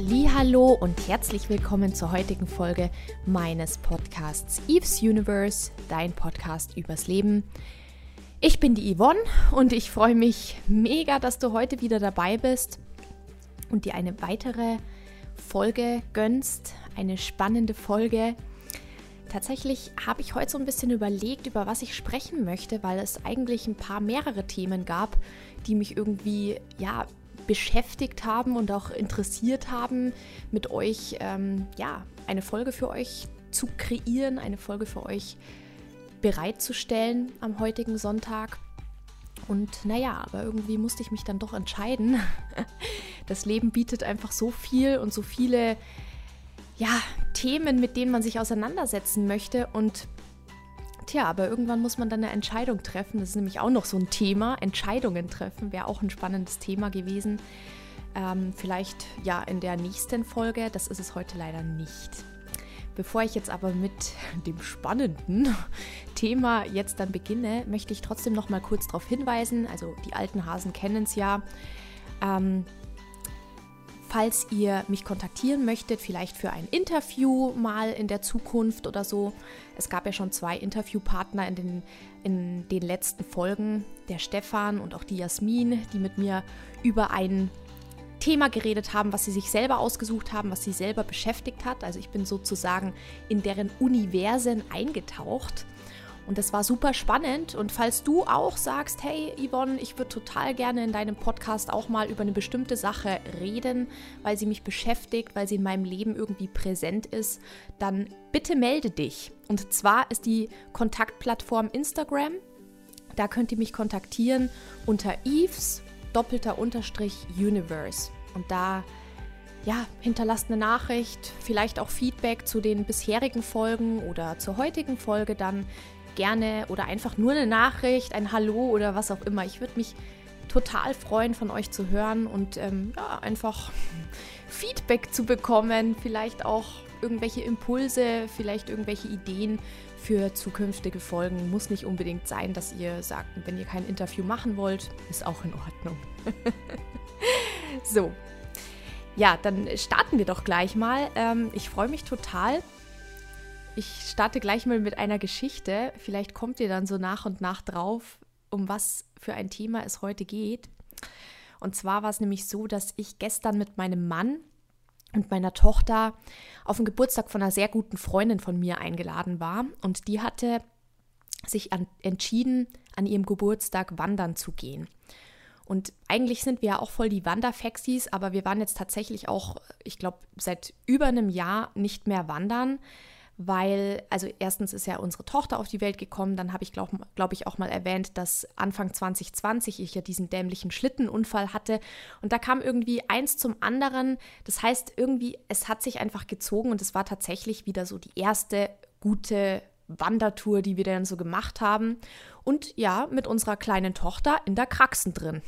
Hallo und herzlich willkommen zur heutigen Folge meines Podcasts Eve's Universe, dein Podcast übers Leben. Ich bin die Yvonne und ich freue mich mega, dass du heute wieder dabei bist und dir eine weitere Folge gönnst, eine spannende Folge. Tatsächlich habe ich heute so ein bisschen überlegt, über was ich sprechen möchte, weil es eigentlich ein paar mehrere Themen gab, die mich irgendwie ja beschäftigt haben und auch interessiert haben, mit euch ähm, ja eine Folge für euch zu kreieren, eine Folge für euch bereitzustellen am heutigen Sonntag. Und naja, aber irgendwie musste ich mich dann doch entscheiden. Das Leben bietet einfach so viel und so viele ja, Themen, mit denen man sich auseinandersetzen möchte. Und Tja, aber irgendwann muss man dann eine Entscheidung treffen. Das ist nämlich auch noch so ein Thema. Entscheidungen treffen wäre auch ein spannendes Thema gewesen. Ähm, vielleicht ja in der nächsten Folge. Das ist es heute leider nicht. Bevor ich jetzt aber mit dem spannenden Thema jetzt dann beginne, möchte ich trotzdem noch mal kurz darauf hinweisen. Also die alten Hasen kennen es ja. Ähm, Falls ihr mich kontaktieren möchtet, vielleicht für ein Interview mal in der Zukunft oder so. Es gab ja schon zwei Interviewpartner in den, in den letzten Folgen, der Stefan und auch die Jasmin, die mit mir über ein Thema geredet haben, was sie sich selber ausgesucht haben, was sie selber beschäftigt hat. Also ich bin sozusagen in deren Universen eingetaucht und das war super spannend. Und falls du auch sagst, hey Yvonne, ich würde total gerne in deinem Podcast auch mal über eine bestimmte Sache reden, weil sie mich beschäftigt, weil sie in meinem Leben irgendwie präsent ist, dann bitte melde dich. Und zwar ist die Kontaktplattform Instagram. Da könnt ihr mich kontaktieren unter Eves doppelter Unterstrich Universe. Und da ja, hinterlasst eine Nachricht, vielleicht auch Feedback zu den bisherigen Folgen oder zur heutigen Folge dann gerne oder einfach nur eine Nachricht, ein Hallo oder was auch immer. Ich würde mich total freuen, von euch zu hören und ähm, ja, einfach Feedback zu bekommen, vielleicht auch irgendwelche Impulse, vielleicht irgendwelche Ideen für zukünftige Folgen. Muss nicht unbedingt sein, dass ihr sagt, wenn ihr kein Interview machen wollt, ist auch in Ordnung. so. Ja, dann starten wir doch gleich mal. Ähm, ich freue mich total, ich starte gleich mal mit einer Geschichte. Vielleicht kommt ihr dann so nach und nach drauf, um was für ein Thema es heute geht. Und zwar war es nämlich so, dass ich gestern mit meinem Mann und meiner Tochter auf den Geburtstag von einer sehr guten Freundin von mir eingeladen war. Und die hatte sich an, entschieden, an ihrem Geburtstag wandern zu gehen. Und eigentlich sind wir ja auch voll die Wanderfexis, aber wir waren jetzt tatsächlich auch, ich glaube, seit über einem Jahr nicht mehr wandern, weil, also erstens ist ja unsere Tochter auf die Welt gekommen, dann habe ich, glaube glaub ich, auch mal erwähnt, dass Anfang 2020 ich ja diesen dämlichen Schlittenunfall hatte und da kam irgendwie eins zum anderen. Das heißt, irgendwie, es hat sich einfach gezogen und es war tatsächlich wieder so die erste gute Wandertour, die wir dann so gemacht haben. Und ja, mit unserer kleinen Tochter in der Kraxen drin.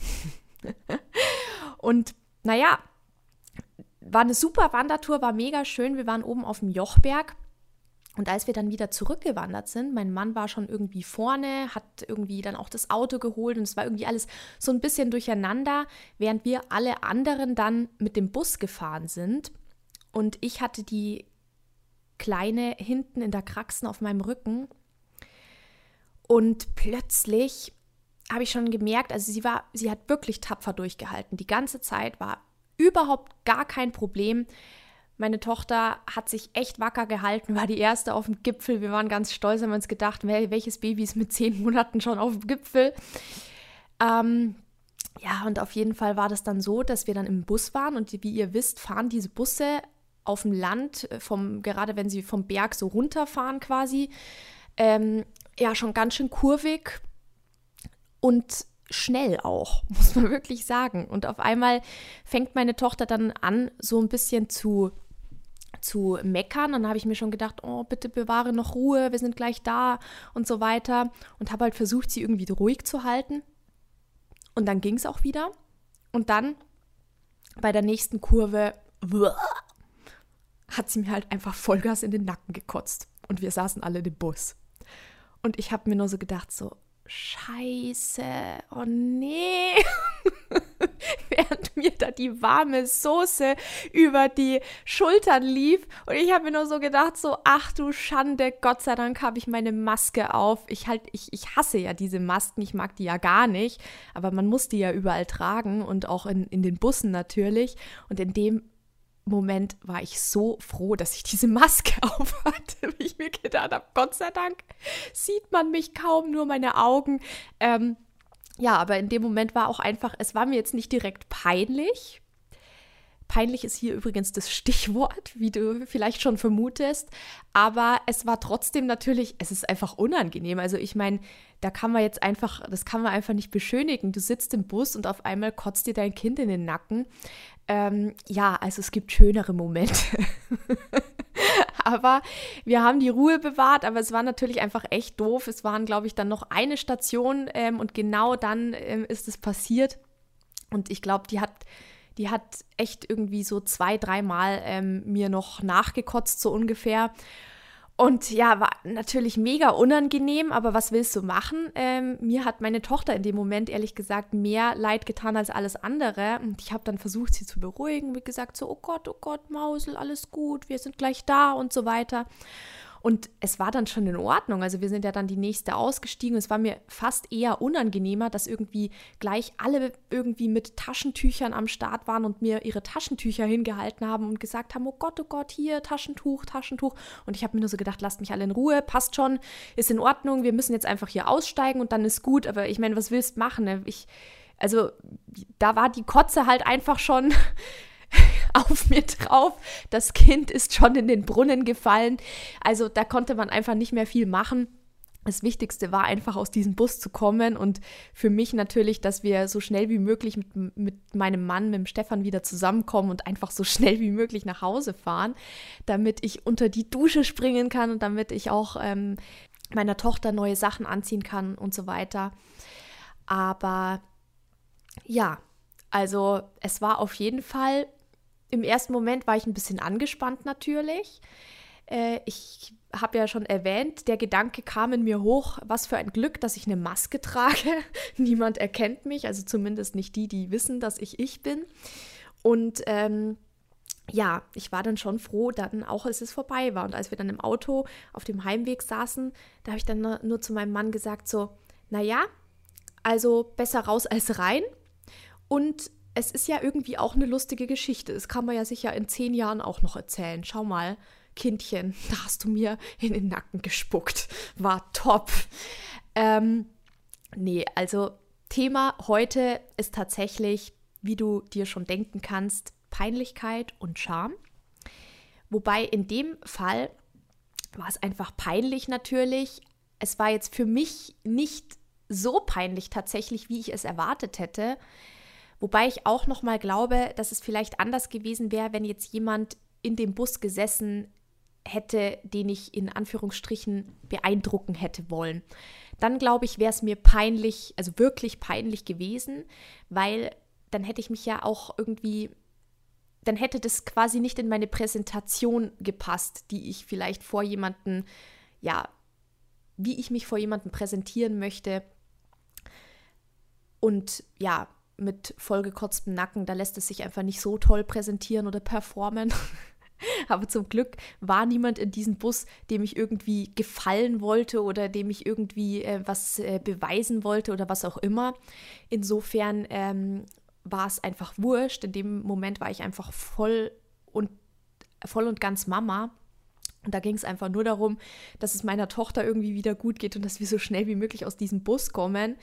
und naja, war eine super Wandertour, war mega schön. Wir waren oben auf dem Jochberg und als wir dann wieder zurückgewandert sind, mein Mann war schon irgendwie vorne, hat irgendwie dann auch das Auto geholt und es war irgendwie alles so ein bisschen durcheinander, während wir alle anderen dann mit dem Bus gefahren sind. Und ich hatte die Kleine hinten in der Kraxen auf meinem Rücken. Und plötzlich habe ich schon gemerkt, also sie war, sie hat wirklich tapfer durchgehalten. Die ganze Zeit war überhaupt gar kein Problem. Meine Tochter hat sich echt wacker gehalten, war die erste auf dem Gipfel. Wir waren ganz stolz, haben uns gedacht, welches Baby ist mit zehn Monaten schon auf dem Gipfel. Ähm, ja, und auf jeden Fall war das dann so, dass wir dann im Bus waren und wie ihr wisst, fahren diese Busse auf dem Land, äh, vom, gerade wenn sie vom Berg so runterfahren quasi, ähm, ja, schon ganz schön kurvig und schnell auch, muss man wirklich sagen. Und auf einmal fängt meine Tochter dann an, so ein bisschen zu zu meckern. Dann habe ich mir schon gedacht, oh, bitte bewahre noch Ruhe, wir sind gleich da und so weiter. Und habe halt versucht, sie irgendwie ruhig zu halten. Und dann ging es auch wieder. Und dann bei der nächsten Kurve hat sie mir halt einfach Vollgas in den Nacken gekotzt. Und wir saßen alle im Bus. Und ich habe mir nur so gedacht, so, Scheiße, oh nee. Während mir da die warme Soße über die Schultern lief. Und ich habe mir nur so gedacht, so, ach du Schande, Gott sei Dank habe ich meine Maske auf. Ich halt, ich, ich hasse ja diese Masken, ich mag die ja gar nicht. Aber man muss die ja überall tragen und auch in, in den Bussen natürlich. Und in dem Moment war ich so froh, dass ich diese Maske auf hatte, wie ich mir gedacht habe, Gott sei Dank sieht man mich kaum, nur meine Augen. Ähm, ja, aber in dem Moment war auch einfach, es war mir jetzt nicht direkt peinlich. Peinlich ist hier übrigens das Stichwort, wie du vielleicht schon vermutest. Aber es war trotzdem natürlich, es ist einfach unangenehm. Also ich meine, da kann man jetzt einfach, das kann man einfach nicht beschönigen. Du sitzt im Bus und auf einmal kotzt dir dein Kind in den Nacken. Ähm, ja, also es gibt schönere Momente. aber wir haben die Ruhe bewahrt, aber es war natürlich einfach echt doof. Es waren, glaube ich, dann noch eine Station ähm, und genau dann ähm, ist es passiert. Und ich glaube, die hat, die hat echt irgendwie so zwei, dreimal ähm, mir noch nachgekotzt, so ungefähr. Und ja, war natürlich mega unangenehm, aber was willst du machen? Ähm, mir hat meine Tochter in dem Moment ehrlich gesagt mehr Leid getan als alles andere. Und ich habe dann versucht, sie zu beruhigen, wie gesagt, so, oh Gott, oh Gott, Mausel, alles gut, wir sind gleich da und so weiter. Und es war dann schon in Ordnung. Also wir sind ja dann die nächste ausgestiegen. Es war mir fast eher unangenehmer, dass irgendwie gleich alle irgendwie mit Taschentüchern am Start waren und mir ihre Taschentücher hingehalten haben und gesagt haben, oh Gott, oh Gott, hier Taschentuch, Taschentuch. Und ich habe mir nur so gedacht, lasst mich alle in Ruhe, passt schon, ist in Ordnung. Wir müssen jetzt einfach hier aussteigen und dann ist gut. Aber ich meine, was willst du machen? Ne? Ich, also da war die Kotze halt einfach schon auf mir drauf. Das Kind ist schon in den Brunnen gefallen. Also da konnte man einfach nicht mehr viel machen. Das Wichtigste war einfach aus diesem Bus zu kommen und für mich natürlich, dass wir so schnell wie möglich mit, mit meinem Mann, mit dem Stefan wieder zusammenkommen und einfach so schnell wie möglich nach Hause fahren, damit ich unter die Dusche springen kann und damit ich auch ähm, meiner Tochter neue Sachen anziehen kann und so weiter. Aber ja, also es war auf jeden Fall im ersten Moment war ich ein bisschen angespannt natürlich. Äh, ich habe ja schon erwähnt, der Gedanke kam in mir hoch, was für ein Glück, dass ich eine Maske trage. Niemand erkennt mich, also zumindest nicht die, die wissen, dass ich ich bin. Und ähm, ja, ich war dann schon froh, dann auch, als es vorbei war. Und als wir dann im Auto auf dem Heimweg saßen, da habe ich dann nur zu meinem Mann gesagt, so, naja, also besser raus als rein. Und es ist ja irgendwie auch eine lustige Geschichte. Das kann man ja sicher in zehn Jahren auch noch erzählen. Schau mal, Kindchen, da hast du mir in den Nacken gespuckt. War top. Ähm, nee, also Thema heute ist tatsächlich, wie du dir schon denken kannst, Peinlichkeit und Scham. Wobei in dem Fall war es einfach peinlich natürlich. Es war jetzt für mich nicht so peinlich tatsächlich, wie ich es erwartet hätte. Wobei ich auch noch mal glaube, dass es vielleicht anders gewesen wäre, wenn jetzt jemand in dem Bus gesessen hätte, den ich in Anführungsstrichen beeindrucken hätte wollen. Dann glaube ich, wäre es mir peinlich, also wirklich peinlich gewesen, weil dann hätte ich mich ja auch irgendwie, dann hätte das quasi nicht in meine Präsentation gepasst, die ich vielleicht vor jemanden, ja, wie ich mich vor jemanden präsentieren möchte. Und ja, mit vollgekotztem Nacken, da lässt es sich einfach nicht so toll präsentieren oder performen. Aber zum Glück war niemand in diesem Bus, dem ich irgendwie gefallen wollte oder dem ich irgendwie äh, was äh, beweisen wollte oder was auch immer. Insofern ähm, war es einfach wurscht. In dem Moment war ich einfach voll und voll und ganz Mama. Und da ging es einfach nur darum, dass es meiner Tochter irgendwie wieder gut geht und dass wir so schnell wie möglich aus diesem Bus kommen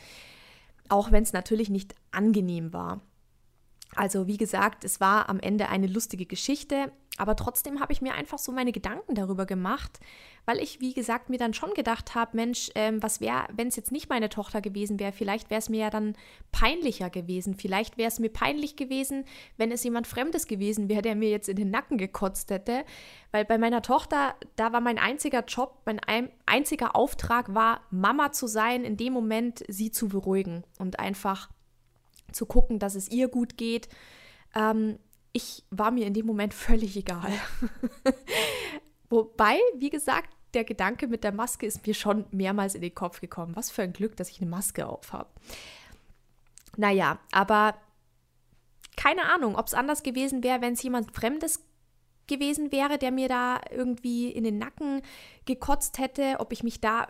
auch wenn es natürlich nicht angenehm war. Also wie gesagt, es war am Ende eine lustige Geschichte, aber trotzdem habe ich mir einfach so meine Gedanken darüber gemacht, weil ich, wie gesagt, mir dann schon gedacht habe, Mensch, ähm, was wäre, wenn es jetzt nicht meine Tochter gewesen wäre, vielleicht wäre es mir ja dann peinlicher gewesen. Vielleicht wäre es mir peinlich gewesen, wenn es jemand Fremdes gewesen wäre, der mir jetzt in den Nacken gekotzt hätte. Weil bei meiner Tochter, da war mein einziger Job, mein einziger Auftrag war, Mama zu sein, in dem Moment sie zu beruhigen und einfach zu gucken, dass es ihr gut geht. Ähm, ich war mir in dem Moment völlig egal. Wobei, wie gesagt, der Gedanke mit der Maske ist mir schon mehrmals in den Kopf gekommen. Was für ein Glück, dass ich eine Maske auf habe. Naja, aber keine Ahnung, ob es anders gewesen wäre, wenn es jemand Fremdes gewesen wäre, der mir da irgendwie in den Nacken gekotzt hätte, ob ich mich da,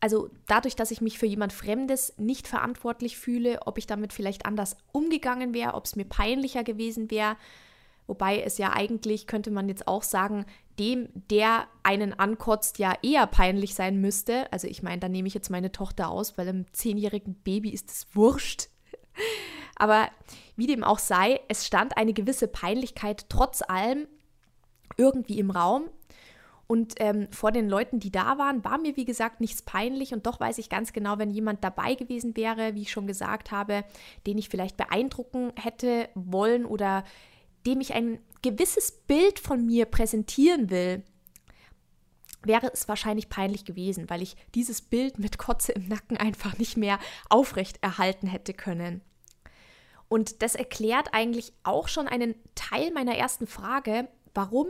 also dadurch, dass ich mich für jemand Fremdes nicht verantwortlich fühle, ob ich damit vielleicht anders umgegangen wäre, ob es mir peinlicher gewesen wäre. Wobei es ja eigentlich, könnte man jetzt auch sagen, dem, der einen ankotzt, ja eher peinlich sein müsste. Also ich meine, da nehme ich jetzt meine Tochter aus, weil einem zehnjährigen Baby ist es wurscht. Aber wie dem auch sei, es stand eine gewisse Peinlichkeit trotz allem irgendwie im Raum. Und ähm, vor den Leuten, die da waren, war mir, wie gesagt, nichts peinlich. Und doch weiß ich ganz genau, wenn jemand dabei gewesen wäre, wie ich schon gesagt habe, den ich vielleicht beeindrucken hätte wollen oder dem ich ein gewisses Bild von mir präsentieren will, wäre es wahrscheinlich peinlich gewesen, weil ich dieses Bild mit Kotze im Nacken einfach nicht mehr aufrecht erhalten hätte können. Und das erklärt eigentlich auch schon einen Teil meiner ersten Frage, warum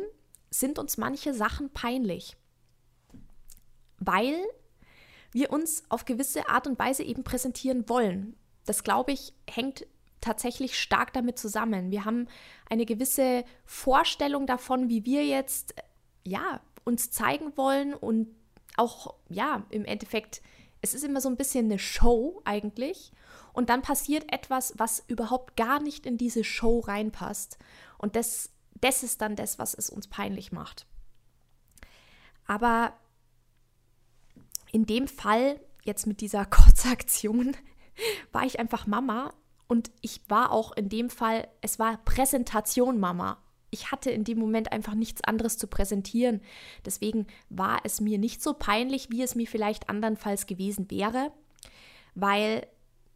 sind uns manche Sachen peinlich? Weil wir uns auf gewisse Art und Weise eben präsentieren wollen. Das, glaube ich, hängt tatsächlich stark damit zusammen. Wir haben eine gewisse Vorstellung davon, wie wir jetzt ja uns zeigen wollen und auch ja im Endeffekt es ist immer so ein bisschen eine Show eigentlich und dann passiert etwas, was überhaupt gar nicht in diese Show reinpasst. Und das, das ist dann das, was es uns peinlich macht. Aber in dem Fall, jetzt mit dieser Kurzaktion, war ich einfach Mama und ich war auch in dem Fall, es war Präsentation Mama. Ich hatte in dem Moment einfach nichts anderes zu präsentieren. Deswegen war es mir nicht so peinlich, wie es mir vielleicht andernfalls gewesen wäre, weil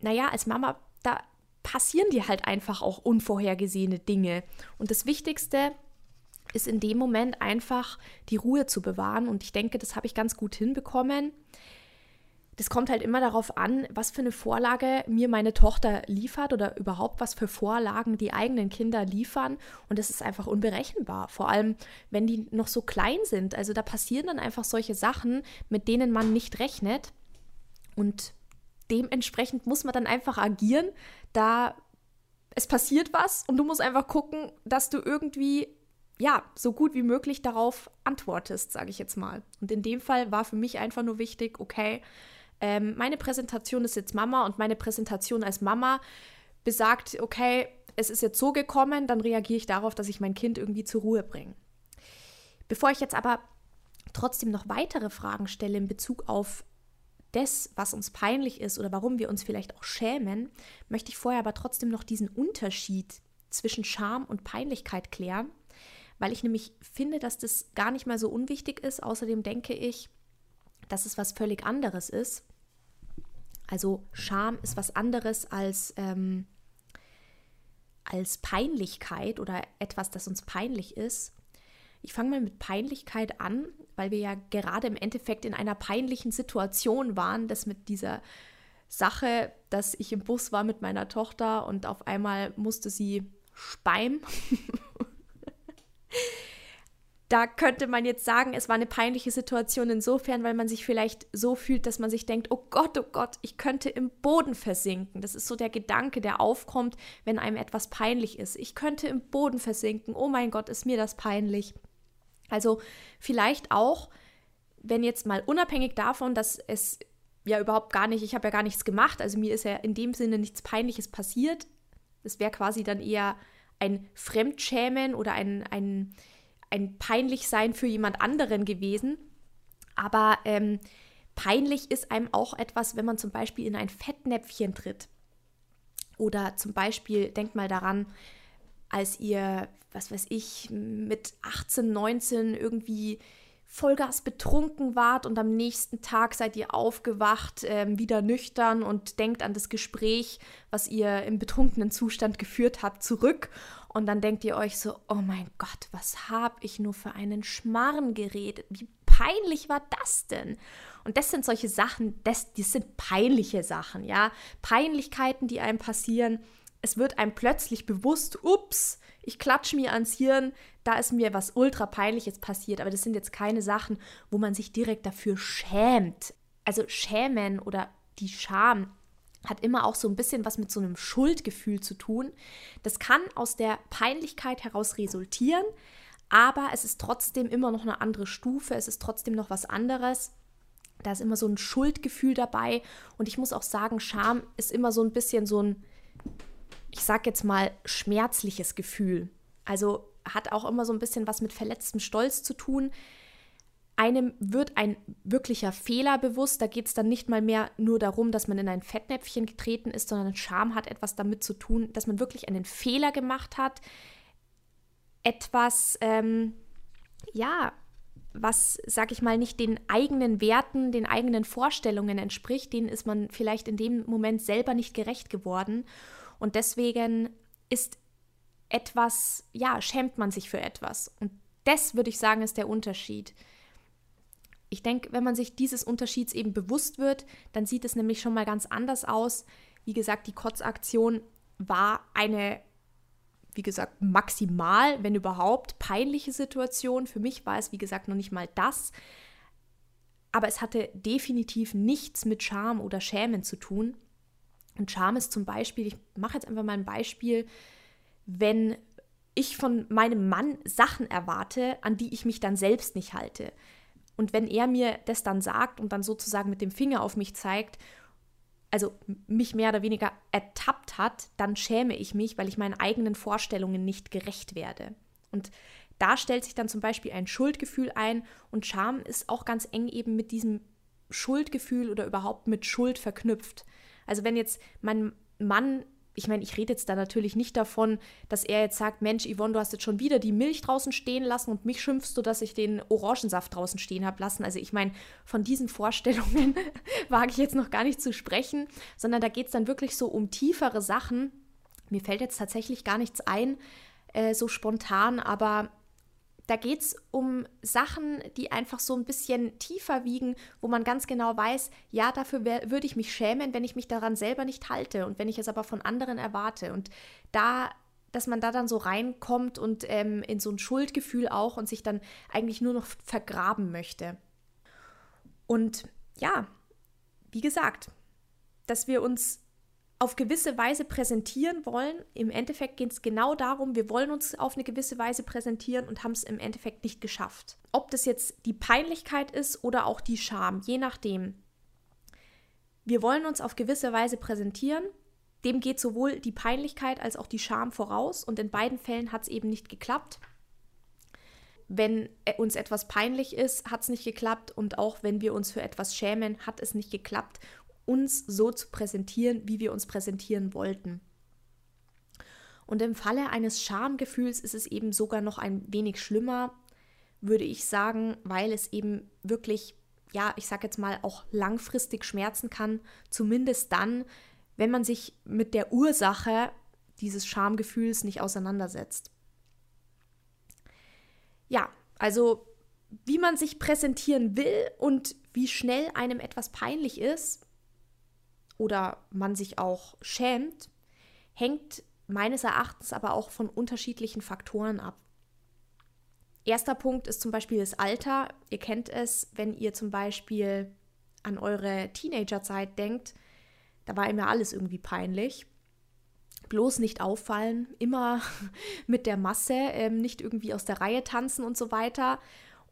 naja, als Mama, da passieren dir halt einfach auch unvorhergesehene Dinge. Und das Wichtigste ist in dem Moment einfach die Ruhe zu bewahren. Und ich denke, das habe ich ganz gut hinbekommen. Das kommt halt immer darauf an, was für eine Vorlage mir meine Tochter liefert oder überhaupt was für Vorlagen die eigenen Kinder liefern. Und das ist einfach unberechenbar. Vor allem, wenn die noch so klein sind. Also da passieren dann einfach solche Sachen, mit denen man nicht rechnet. Und dementsprechend muss man dann einfach agieren, da es passiert was und du musst einfach gucken, dass du irgendwie ja, so gut wie möglich darauf antwortest, sage ich jetzt mal. Und in dem Fall war für mich einfach nur wichtig, okay, ähm, meine Präsentation ist jetzt Mama und meine Präsentation als Mama besagt, okay, es ist jetzt so gekommen, dann reagiere ich darauf, dass ich mein Kind irgendwie zur Ruhe bringe. Bevor ich jetzt aber trotzdem noch weitere Fragen stelle in Bezug auf das, was uns peinlich ist oder warum wir uns vielleicht auch schämen, möchte ich vorher aber trotzdem noch diesen Unterschied zwischen Scham und Peinlichkeit klären, weil ich nämlich finde, dass das gar nicht mal so unwichtig ist. Außerdem denke ich, dass es was völlig anderes ist. Also Scham ist was anderes als, ähm, als Peinlichkeit oder etwas, das uns peinlich ist. Ich fange mal mit Peinlichkeit an, weil wir ja gerade im Endeffekt in einer peinlichen Situation waren, das mit dieser Sache, dass ich im Bus war mit meiner Tochter und auf einmal musste sie speim. da könnte man jetzt sagen, es war eine peinliche Situation insofern, weil man sich vielleicht so fühlt, dass man sich denkt, oh Gott, oh Gott, ich könnte im Boden versinken. Das ist so der Gedanke, der aufkommt, wenn einem etwas peinlich ist. Ich könnte im Boden versinken. Oh mein Gott, ist mir das peinlich. Also vielleicht auch, wenn jetzt mal unabhängig davon, dass es ja überhaupt gar nicht, ich habe ja gar nichts gemacht, also mir ist ja in dem Sinne nichts Peinliches passiert. Es wäre quasi dann eher ein Fremdschämen oder ein, ein, ein Peinlichsein für jemand anderen gewesen. Aber ähm, peinlich ist einem auch etwas, wenn man zum Beispiel in ein Fettnäpfchen tritt. Oder zum Beispiel, denkt mal daran, als ihr, was weiß ich, mit 18, 19 irgendwie Vollgas betrunken wart und am nächsten Tag seid ihr aufgewacht, äh, wieder nüchtern und denkt an das Gespräch, was ihr im betrunkenen Zustand geführt habt, zurück. Und dann denkt ihr euch so, oh mein Gott, was habe ich nur für einen Schmarrn geredet? Wie peinlich war das denn? Und das sind solche Sachen, das, das sind peinliche Sachen, ja. Peinlichkeiten, die einem passieren, es wird einem plötzlich bewusst, ups, ich klatsche mir ans Hirn, da ist mir was ultra peinliches passiert, aber das sind jetzt keine Sachen, wo man sich direkt dafür schämt. Also schämen oder die Scham hat immer auch so ein bisschen was mit so einem Schuldgefühl zu tun. Das kann aus der Peinlichkeit heraus resultieren, aber es ist trotzdem immer noch eine andere Stufe, es ist trotzdem noch was anderes. Da ist immer so ein Schuldgefühl dabei und ich muss auch sagen, Scham ist immer so ein bisschen so ein, ich sag jetzt mal, schmerzliches Gefühl. Also hat auch immer so ein bisschen was mit verletztem Stolz zu tun einem wird ein wirklicher Fehler bewusst. Da geht es dann nicht mal mehr nur darum, dass man in ein Fettnäpfchen getreten ist, sondern Scham hat etwas damit zu tun, dass man wirklich einen Fehler gemacht hat. Etwas, ähm, ja, was, sag ich mal, nicht den eigenen Werten, den eigenen Vorstellungen entspricht, denen ist man vielleicht in dem Moment selber nicht gerecht geworden. Und deswegen ist etwas, ja, schämt man sich für etwas. Und das würde ich sagen, ist der Unterschied. Ich denke, wenn man sich dieses Unterschieds eben bewusst wird, dann sieht es nämlich schon mal ganz anders aus. Wie gesagt, die Kotzaktion war eine, wie gesagt, maximal, wenn überhaupt, peinliche Situation. Für mich war es, wie gesagt, noch nicht mal das. Aber es hatte definitiv nichts mit Scham oder Schämen zu tun. Und Scham ist zum Beispiel, ich mache jetzt einfach mal ein Beispiel, wenn ich von meinem Mann Sachen erwarte, an die ich mich dann selbst nicht halte. Und wenn er mir das dann sagt und dann sozusagen mit dem Finger auf mich zeigt, also mich mehr oder weniger ertappt hat, dann schäme ich mich, weil ich meinen eigenen Vorstellungen nicht gerecht werde. Und da stellt sich dann zum Beispiel ein Schuldgefühl ein und Scham ist auch ganz eng eben mit diesem Schuldgefühl oder überhaupt mit Schuld verknüpft. Also wenn jetzt mein Mann ich meine, ich rede jetzt da natürlich nicht davon, dass er jetzt sagt, Mensch, Yvonne, du hast jetzt schon wieder die Milch draußen stehen lassen und mich schimpfst du, dass ich den Orangensaft draußen stehen habe lassen. Also ich meine, von diesen Vorstellungen wage ich jetzt noch gar nicht zu sprechen, sondern da geht es dann wirklich so um tiefere Sachen. Mir fällt jetzt tatsächlich gar nichts ein, äh, so spontan, aber da geht es um Sachen, die einfach so ein bisschen tiefer wiegen, wo man ganz genau weiß, ja, dafür würde ich mich schämen, wenn ich mich daran selber nicht halte und wenn ich es aber von anderen erwarte. Und da, dass man da dann so reinkommt und ähm, in so ein Schuldgefühl auch und sich dann eigentlich nur noch vergraben möchte. Und ja, wie gesagt, dass wir uns auf gewisse Weise präsentieren wollen. Im Endeffekt geht es genau darum, wir wollen uns auf eine gewisse Weise präsentieren und haben es im Endeffekt nicht geschafft. Ob das jetzt die Peinlichkeit ist oder auch die Scham, je nachdem. Wir wollen uns auf gewisse Weise präsentieren. Dem geht sowohl die Peinlichkeit als auch die Scham voraus und in beiden Fällen hat es eben nicht geklappt. Wenn uns etwas peinlich ist, hat es nicht geklappt und auch wenn wir uns für etwas schämen, hat es nicht geklappt uns so zu präsentieren, wie wir uns präsentieren wollten. Und im Falle eines Schamgefühls ist es eben sogar noch ein wenig schlimmer, würde ich sagen, weil es eben wirklich, ja, ich sage jetzt mal, auch langfristig schmerzen kann, zumindest dann, wenn man sich mit der Ursache dieses Schamgefühls nicht auseinandersetzt. Ja, also wie man sich präsentieren will und wie schnell einem etwas peinlich ist, oder man sich auch schämt, hängt meines Erachtens aber auch von unterschiedlichen Faktoren ab. Erster Punkt ist zum Beispiel das Alter. Ihr kennt es, wenn ihr zum Beispiel an eure Teenagerzeit denkt, da war immer alles irgendwie peinlich. Bloß nicht auffallen, immer mit der Masse, ähm, nicht irgendwie aus der Reihe tanzen und so weiter.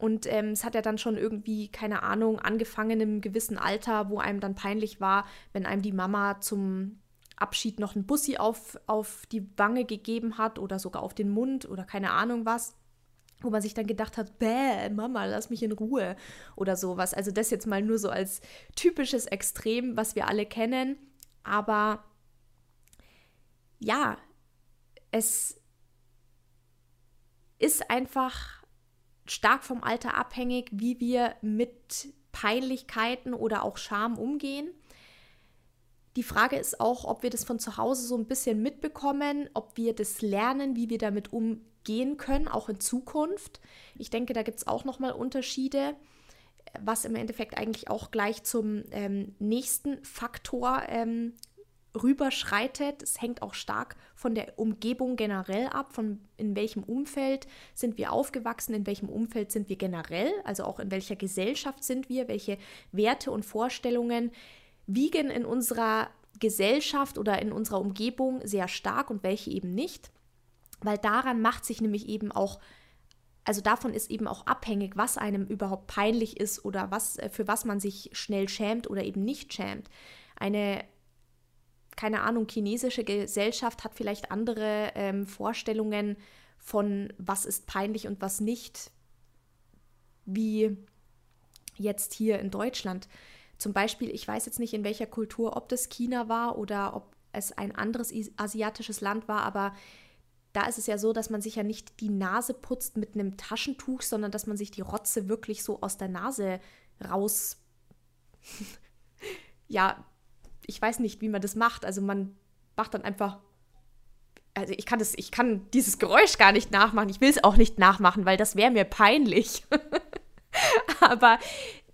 Und ähm, es hat ja dann schon irgendwie, keine Ahnung, angefangen im gewissen Alter, wo einem dann peinlich war, wenn einem die Mama zum Abschied noch ein Bussi auf, auf die Wange gegeben hat oder sogar auf den Mund oder keine Ahnung was. Wo man sich dann gedacht hat, bäh, Mama, lass mich in Ruhe oder sowas. Also das jetzt mal nur so als typisches Extrem, was wir alle kennen. Aber ja, es ist einfach stark vom Alter abhängig, wie wir mit Peinlichkeiten oder auch Scham umgehen. Die Frage ist auch, ob wir das von zu Hause so ein bisschen mitbekommen, ob wir das lernen, wie wir damit umgehen können, auch in Zukunft. Ich denke, da gibt es auch nochmal Unterschiede, was im Endeffekt eigentlich auch gleich zum ähm, nächsten Faktor ähm, rüberschreitet. Es hängt auch stark von der Umgebung generell ab, von in welchem Umfeld sind wir aufgewachsen, in welchem Umfeld sind wir generell, also auch in welcher Gesellschaft sind wir, welche Werte und Vorstellungen wiegen in unserer Gesellschaft oder in unserer Umgebung sehr stark und welche eben nicht, weil daran macht sich nämlich eben auch also davon ist eben auch abhängig, was einem überhaupt peinlich ist oder was für was man sich schnell schämt oder eben nicht schämt. Eine keine Ahnung, chinesische Gesellschaft hat vielleicht andere ähm, Vorstellungen von, was ist peinlich und was nicht, wie jetzt hier in Deutschland. Zum Beispiel, ich weiß jetzt nicht, in welcher Kultur, ob das China war oder ob es ein anderes asiatisches Land war, aber da ist es ja so, dass man sich ja nicht die Nase putzt mit einem Taschentuch, sondern dass man sich die Rotze wirklich so aus der Nase raus ja, ich weiß nicht, wie man das macht. Also man macht dann einfach. Also ich kann das, ich kann dieses Geräusch gar nicht nachmachen. Ich will es auch nicht nachmachen, weil das wäre mir peinlich. Aber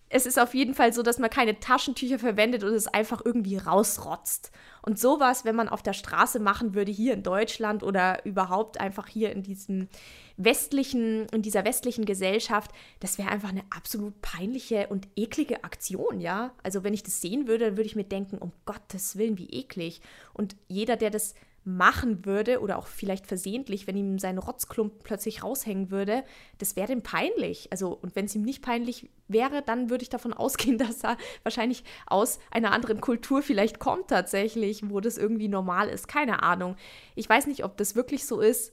es ist auf jeden Fall so, dass man keine Taschentücher verwendet und es einfach irgendwie rausrotzt. Und sowas, wenn man auf der Straße machen würde, hier in Deutschland oder überhaupt einfach hier in diesem westlichen, in dieser westlichen Gesellschaft, das wäre einfach eine absolut peinliche und eklige Aktion, ja. Also wenn ich das sehen würde, dann würde ich mir denken, um Gottes Willen, wie eklig. Und jeder, der das machen würde oder auch vielleicht versehentlich, wenn ihm sein Rotzklumpen plötzlich raushängen würde, das wäre ihm peinlich. Also, und wenn es ihm nicht peinlich wäre, dann würde ich davon ausgehen, dass er wahrscheinlich aus einer anderen Kultur vielleicht kommt tatsächlich, wo das irgendwie normal ist. Keine Ahnung. Ich weiß nicht, ob das wirklich so ist.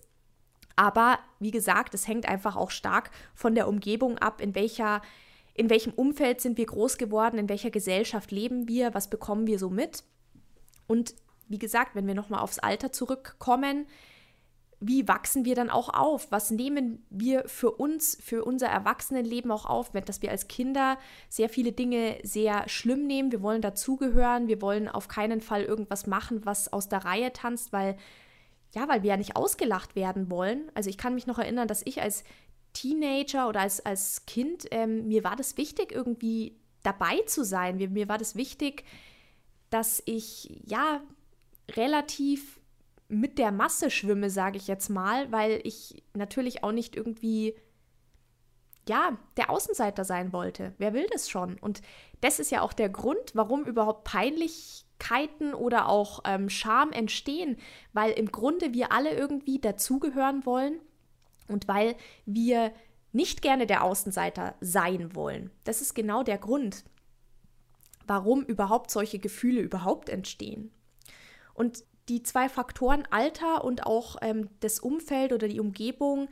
Aber wie gesagt, es hängt einfach auch stark von der Umgebung ab, in welcher in welchem Umfeld sind wir groß geworden, in welcher Gesellschaft leben wir, was bekommen wir so mit. Und wie gesagt, wenn wir nochmal aufs Alter zurückkommen, wie wachsen wir dann auch auf? Was nehmen wir für uns, für unser Erwachsenenleben auch auf, dass wir als Kinder sehr viele Dinge sehr schlimm nehmen? Wir wollen dazugehören, wir wollen auf keinen Fall irgendwas machen, was aus der Reihe tanzt, weil ja, weil wir ja nicht ausgelacht werden wollen. Also ich kann mich noch erinnern, dass ich als Teenager oder als, als Kind, ähm, mir war das wichtig, irgendwie dabei zu sein. Mir, mir war das wichtig, dass ich ja relativ mit der Masse schwimme, sage ich jetzt mal, weil ich natürlich auch nicht irgendwie ja, der Außenseiter sein wollte. Wer will das schon? Und das ist ja auch der Grund, warum überhaupt Peinlichkeiten oder auch ähm, Scham entstehen, weil im Grunde wir alle irgendwie dazugehören wollen und weil wir nicht gerne der Außenseiter sein wollen. Das ist genau der Grund, warum überhaupt solche Gefühle überhaupt entstehen. Und die zwei Faktoren Alter und auch ähm, das Umfeld oder die Umgebung,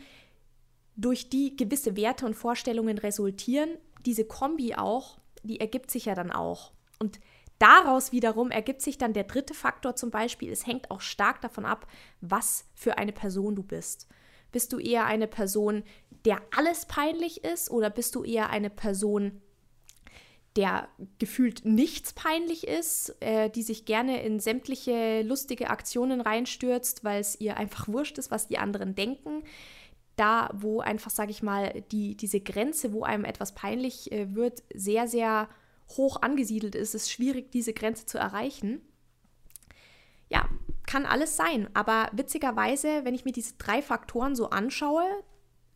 durch die gewisse Werte und Vorstellungen resultieren, diese Kombi auch, die ergibt sich ja dann auch. Und daraus wiederum ergibt sich dann der dritte Faktor zum Beispiel, es hängt auch stark davon ab, was für eine Person du bist. Bist du eher eine Person, der alles peinlich ist oder bist du eher eine Person, der gefühlt nichts peinlich ist, äh, die sich gerne in sämtliche lustige Aktionen reinstürzt, weil es ihr einfach wurscht ist, was die anderen denken. Da, wo einfach, sage ich mal, die, diese Grenze, wo einem etwas peinlich äh, wird, sehr, sehr hoch angesiedelt ist, ist es schwierig, diese Grenze zu erreichen. Ja, kann alles sein. Aber witzigerweise, wenn ich mir diese drei Faktoren so anschaue,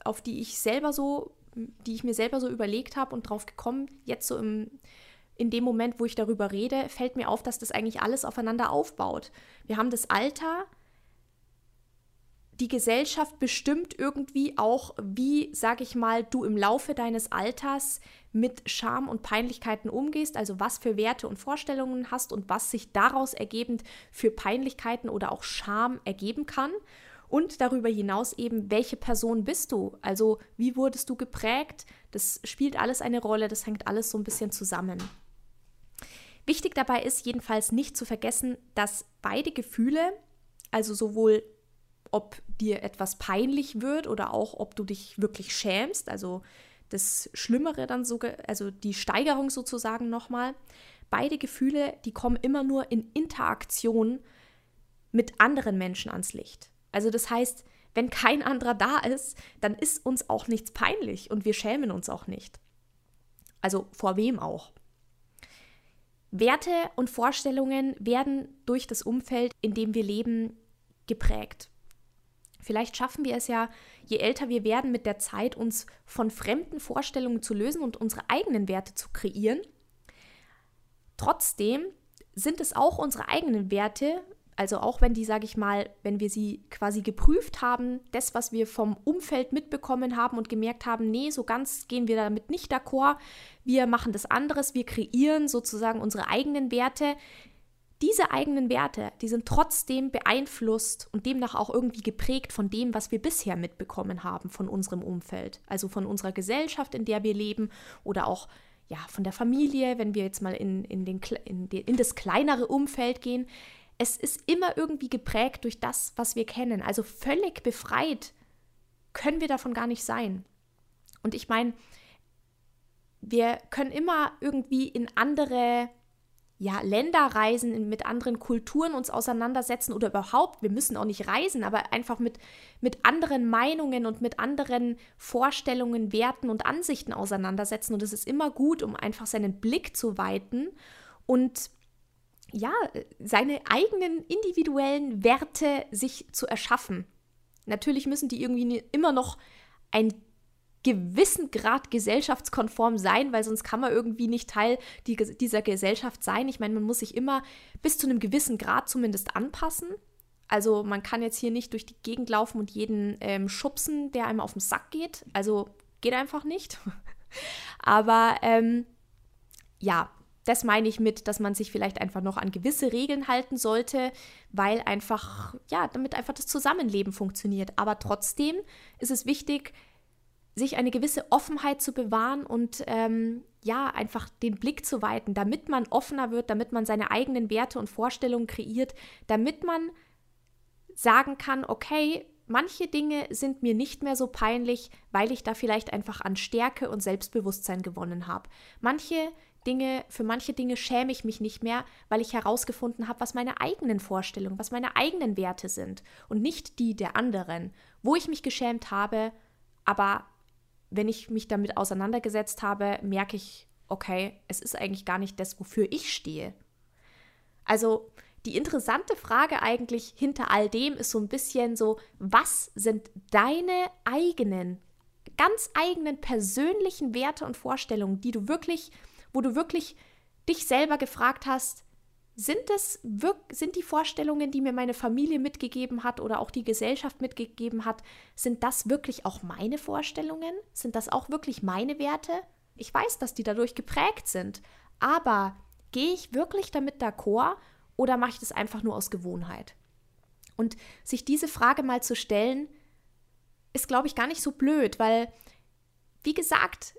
auf die ich selber so die ich mir selber so überlegt habe und drauf gekommen, jetzt so im, in dem Moment, wo ich darüber rede, fällt mir auf, dass das eigentlich alles aufeinander aufbaut. Wir haben das Alter, die Gesellschaft bestimmt irgendwie auch, wie, sag ich mal, du im Laufe deines Alters mit Scham und Peinlichkeiten umgehst, also was für Werte und Vorstellungen hast und was sich daraus ergebend für Peinlichkeiten oder auch Scham ergeben kann und darüber hinaus eben, welche Person bist du? Also wie wurdest du geprägt? Das spielt alles eine Rolle, das hängt alles so ein bisschen zusammen. Wichtig dabei ist jedenfalls nicht zu vergessen, dass beide Gefühle, also sowohl ob dir etwas peinlich wird oder auch ob du dich wirklich schämst, also das Schlimmere dann sogar, also die Steigerung sozusagen nochmal, beide Gefühle, die kommen immer nur in Interaktion mit anderen Menschen ans Licht. Also das heißt, wenn kein anderer da ist, dann ist uns auch nichts peinlich und wir schämen uns auch nicht. Also vor wem auch? Werte und Vorstellungen werden durch das Umfeld, in dem wir leben, geprägt. Vielleicht schaffen wir es ja, je älter wir werden, mit der Zeit uns von fremden Vorstellungen zu lösen und unsere eigenen Werte zu kreieren. Trotzdem sind es auch unsere eigenen Werte, also auch wenn die, sage ich mal, wenn wir sie quasi geprüft haben, das, was wir vom Umfeld mitbekommen haben und gemerkt haben, nee, so ganz gehen wir damit nicht d'accord, wir machen das anderes, wir kreieren sozusagen unsere eigenen Werte. Diese eigenen Werte, die sind trotzdem beeinflusst und demnach auch irgendwie geprägt von dem, was wir bisher mitbekommen haben von unserem Umfeld, also von unserer Gesellschaft, in der wir leben oder auch ja, von der Familie, wenn wir jetzt mal in, in, den, in, den, in das kleinere Umfeld gehen es ist immer irgendwie geprägt durch das, was wir kennen. Also völlig befreit können wir davon gar nicht sein. Und ich meine, wir können immer irgendwie in andere ja, Länder reisen, mit anderen Kulturen uns auseinandersetzen oder überhaupt, wir müssen auch nicht reisen, aber einfach mit, mit anderen Meinungen und mit anderen Vorstellungen, Werten und Ansichten auseinandersetzen. Und es ist immer gut, um einfach seinen Blick zu weiten und ja, seine eigenen individuellen Werte sich zu erschaffen. Natürlich müssen die irgendwie immer noch einen gewissen Grad gesellschaftskonform sein, weil sonst kann man irgendwie nicht Teil dieser Gesellschaft sein. Ich meine, man muss sich immer bis zu einem gewissen Grad zumindest anpassen. Also man kann jetzt hier nicht durch die Gegend laufen und jeden ähm, schubsen, der einem auf den Sack geht. Also geht einfach nicht. Aber ähm, ja, das meine ich mit, dass man sich vielleicht einfach noch an gewisse Regeln halten sollte, weil einfach, ja, damit einfach das Zusammenleben funktioniert. Aber trotzdem ist es wichtig, sich eine gewisse Offenheit zu bewahren und ähm, ja, einfach den Blick zu weiten, damit man offener wird, damit man seine eigenen Werte und Vorstellungen kreiert, damit man sagen kann, okay, manche Dinge sind mir nicht mehr so peinlich, weil ich da vielleicht einfach an Stärke und Selbstbewusstsein gewonnen habe. Manche Dinge, für manche Dinge schäme ich mich nicht mehr, weil ich herausgefunden habe, was meine eigenen Vorstellungen, was meine eigenen Werte sind und nicht die der anderen. Wo ich mich geschämt habe, aber wenn ich mich damit auseinandergesetzt habe, merke ich, okay, es ist eigentlich gar nicht das, wofür ich stehe. Also die interessante Frage eigentlich hinter all dem ist so ein bisschen so, was sind deine eigenen, ganz eigenen persönlichen Werte und Vorstellungen, die du wirklich wo du wirklich dich selber gefragt hast, sind das sind die Vorstellungen, die mir meine Familie mitgegeben hat oder auch die Gesellschaft mitgegeben hat, sind das wirklich auch meine Vorstellungen? Sind das auch wirklich meine Werte? Ich weiß, dass die dadurch geprägt sind, aber gehe ich wirklich damit d'accord oder mache ich das einfach nur aus Gewohnheit? Und sich diese Frage mal zu stellen, ist, glaube ich, gar nicht so blöd, weil, wie gesagt,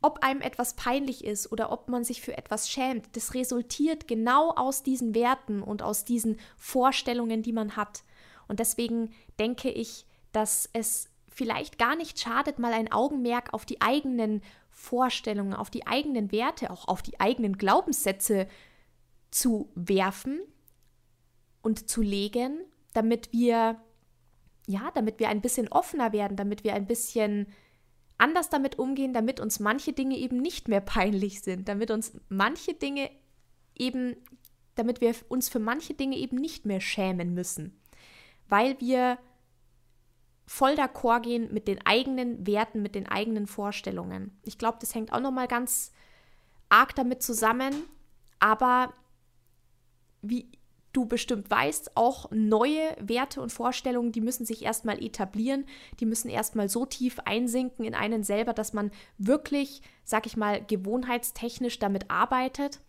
ob einem etwas peinlich ist oder ob man sich für etwas schämt, das resultiert genau aus diesen Werten und aus diesen Vorstellungen, die man hat. Und deswegen denke ich, dass es vielleicht gar nicht schadet, mal ein Augenmerk auf die eigenen Vorstellungen, auf die eigenen Werte, auch auf die eigenen Glaubenssätze zu werfen und zu legen, damit wir ja, damit wir ein bisschen offener werden, damit wir ein bisschen anders damit umgehen, damit uns manche Dinge eben nicht mehr peinlich sind, damit uns manche Dinge eben, damit wir uns für manche Dinge eben nicht mehr schämen müssen, weil wir voll d'accord gehen mit den eigenen Werten, mit den eigenen Vorstellungen. Ich glaube, das hängt auch noch mal ganz arg damit zusammen, aber wie du bestimmt weißt, auch neue Werte und Vorstellungen, die müssen sich erstmal etablieren, die müssen erstmal so tief einsinken in einen selber, dass man wirklich, sag ich mal, gewohnheitstechnisch damit arbeitet.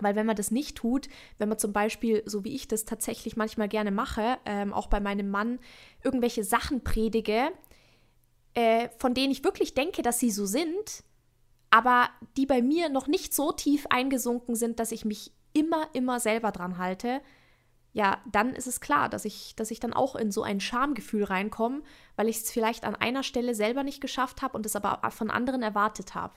Weil wenn man das nicht tut, wenn man zum Beispiel, so wie ich das tatsächlich manchmal gerne mache, ähm, auch bei meinem Mann, irgendwelche Sachen predige, äh, von denen ich wirklich denke, dass sie so sind, aber die bei mir noch nicht so tief eingesunken sind, dass ich mich immer, immer selber dran halte, ja, dann ist es klar, dass ich, dass ich dann auch in so ein Schamgefühl reinkomme, weil ich es vielleicht an einer Stelle selber nicht geschafft habe und es aber von anderen erwartet habe.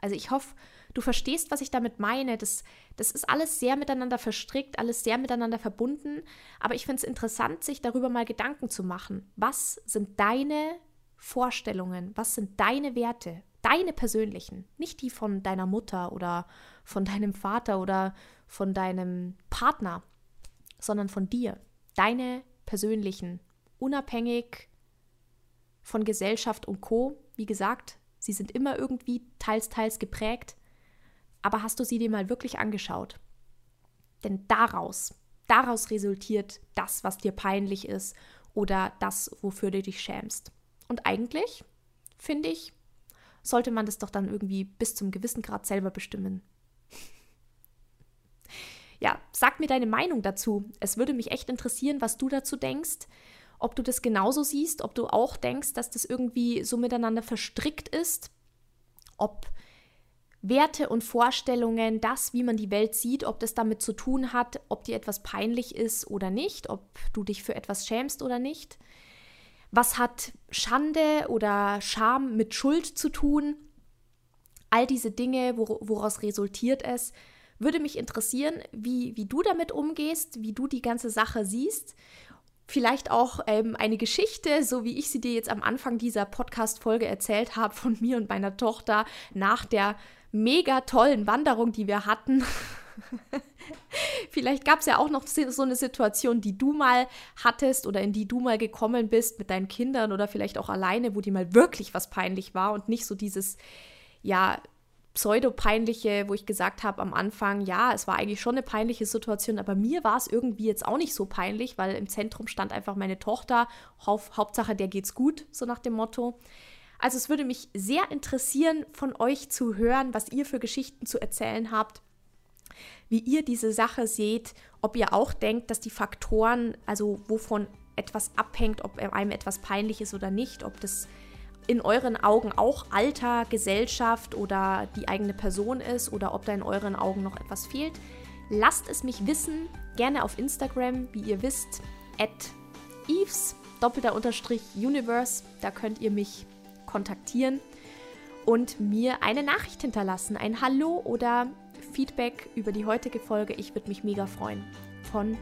Also ich hoffe, du verstehst, was ich damit meine. Das, das ist alles sehr miteinander verstrickt, alles sehr miteinander verbunden. Aber ich finde es interessant, sich darüber mal Gedanken zu machen. Was sind deine Vorstellungen? Was sind deine Werte? Deine persönlichen, nicht die von deiner Mutter oder von deinem Vater oder von deinem Partner, sondern von dir, deine persönlichen, unabhängig von Gesellschaft und Co. Wie gesagt, sie sind immer irgendwie teils, teils geprägt, aber hast du sie dir mal wirklich angeschaut? Denn daraus, daraus resultiert das, was dir peinlich ist oder das, wofür du dich schämst. Und eigentlich, finde ich, sollte man das doch dann irgendwie bis zum gewissen Grad selber bestimmen. ja, sag mir deine Meinung dazu. Es würde mich echt interessieren, was du dazu denkst. Ob du das genauso siehst, ob du auch denkst, dass das irgendwie so miteinander verstrickt ist. Ob Werte und Vorstellungen, das, wie man die Welt sieht, ob das damit zu tun hat, ob dir etwas peinlich ist oder nicht, ob du dich für etwas schämst oder nicht. Was hat Schande oder Scham mit Schuld zu tun? All diese Dinge, woraus resultiert es? Würde mich interessieren, wie, wie du damit umgehst, wie du die ganze Sache siehst. Vielleicht auch ähm, eine Geschichte, so wie ich sie dir jetzt am Anfang dieser Podcast-Folge erzählt habe, von mir und meiner Tochter nach der mega tollen Wanderung, die wir hatten. Vielleicht gab es ja auch noch so eine Situation, die du mal hattest oder in die du mal gekommen bist mit deinen Kindern oder vielleicht auch alleine, wo dir mal wirklich was peinlich war und nicht so dieses, ja, pseudo-peinliche, wo ich gesagt habe am Anfang, ja, es war eigentlich schon eine peinliche Situation, aber mir war es irgendwie jetzt auch nicht so peinlich, weil im Zentrum stand einfach meine Tochter, Haupt, Hauptsache der geht's gut, so nach dem Motto. Also es würde mich sehr interessieren, von euch zu hören, was ihr für Geschichten zu erzählen habt, wie ihr diese Sache seht, ob ihr auch denkt, dass die Faktoren, also wovon etwas abhängt, ob einem etwas peinlich ist oder nicht, ob das in euren Augen auch Alter, Gesellschaft oder die eigene Person ist oder ob da in euren Augen noch etwas fehlt. Lasst es mich wissen, gerne auf Instagram, wie ihr wisst, at Eves, doppelter Unterstrich Universe, da könnt ihr mich kontaktieren und mir eine Nachricht hinterlassen, ein Hallo oder Feedback über die heutige Folge. Ich würde mich mega freuen, von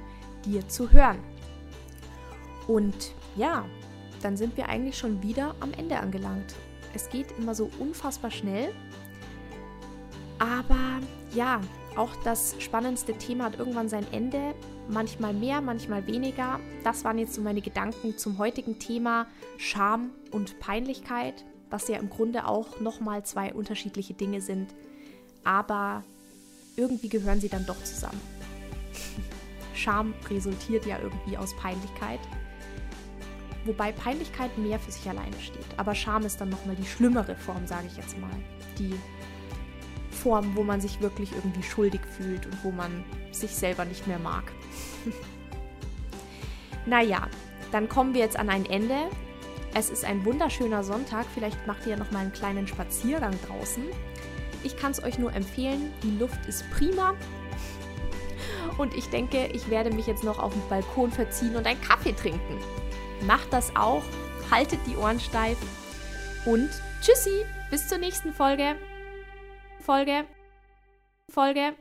dir zu hören. Und ja, dann sind wir eigentlich schon wieder am Ende angelangt. Es geht immer so unfassbar schnell. Aber ja, auch das spannendste Thema hat irgendwann sein Ende. Manchmal mehr, manchmal weniger. Das waren jetzt so meine Gedanken zum heutigen Thema Scham und Peinlichkeit, was ja im Grunde auch nochmal zwei unterschiedliche Dinge sind. Aber irgendwie gehören sie dann doch zusammen. Scham resultiert ja irgendwie aus Peinlichkeit. Wobei Peinlichkeit mehr für sich alleine steht. Aber Scham ist dann nochmal die schlimmere Form, sage ich jetzt mal. Die Form, wo man sich wirklich irgendwie schuldig fühlt und wo man sich selber nicht mehr mag. naja, dann kommen wir jetzt an ein Ende. Es ist ein wunderschöner Sonntag. Vielleicht macht ihr ja noch mal einen kleinen Spaziergang draußen. Ich kann es euch nur empfehlen. Die Luft ist prima. Und ich denke, ich werde mich jetzt noch auf den Balkon verziehen und einen Kaffee trinken. Macht das auch. Haltet die Ohren steif. Und tschüssi. Bis zur nächsten Folge. Folge. Folge.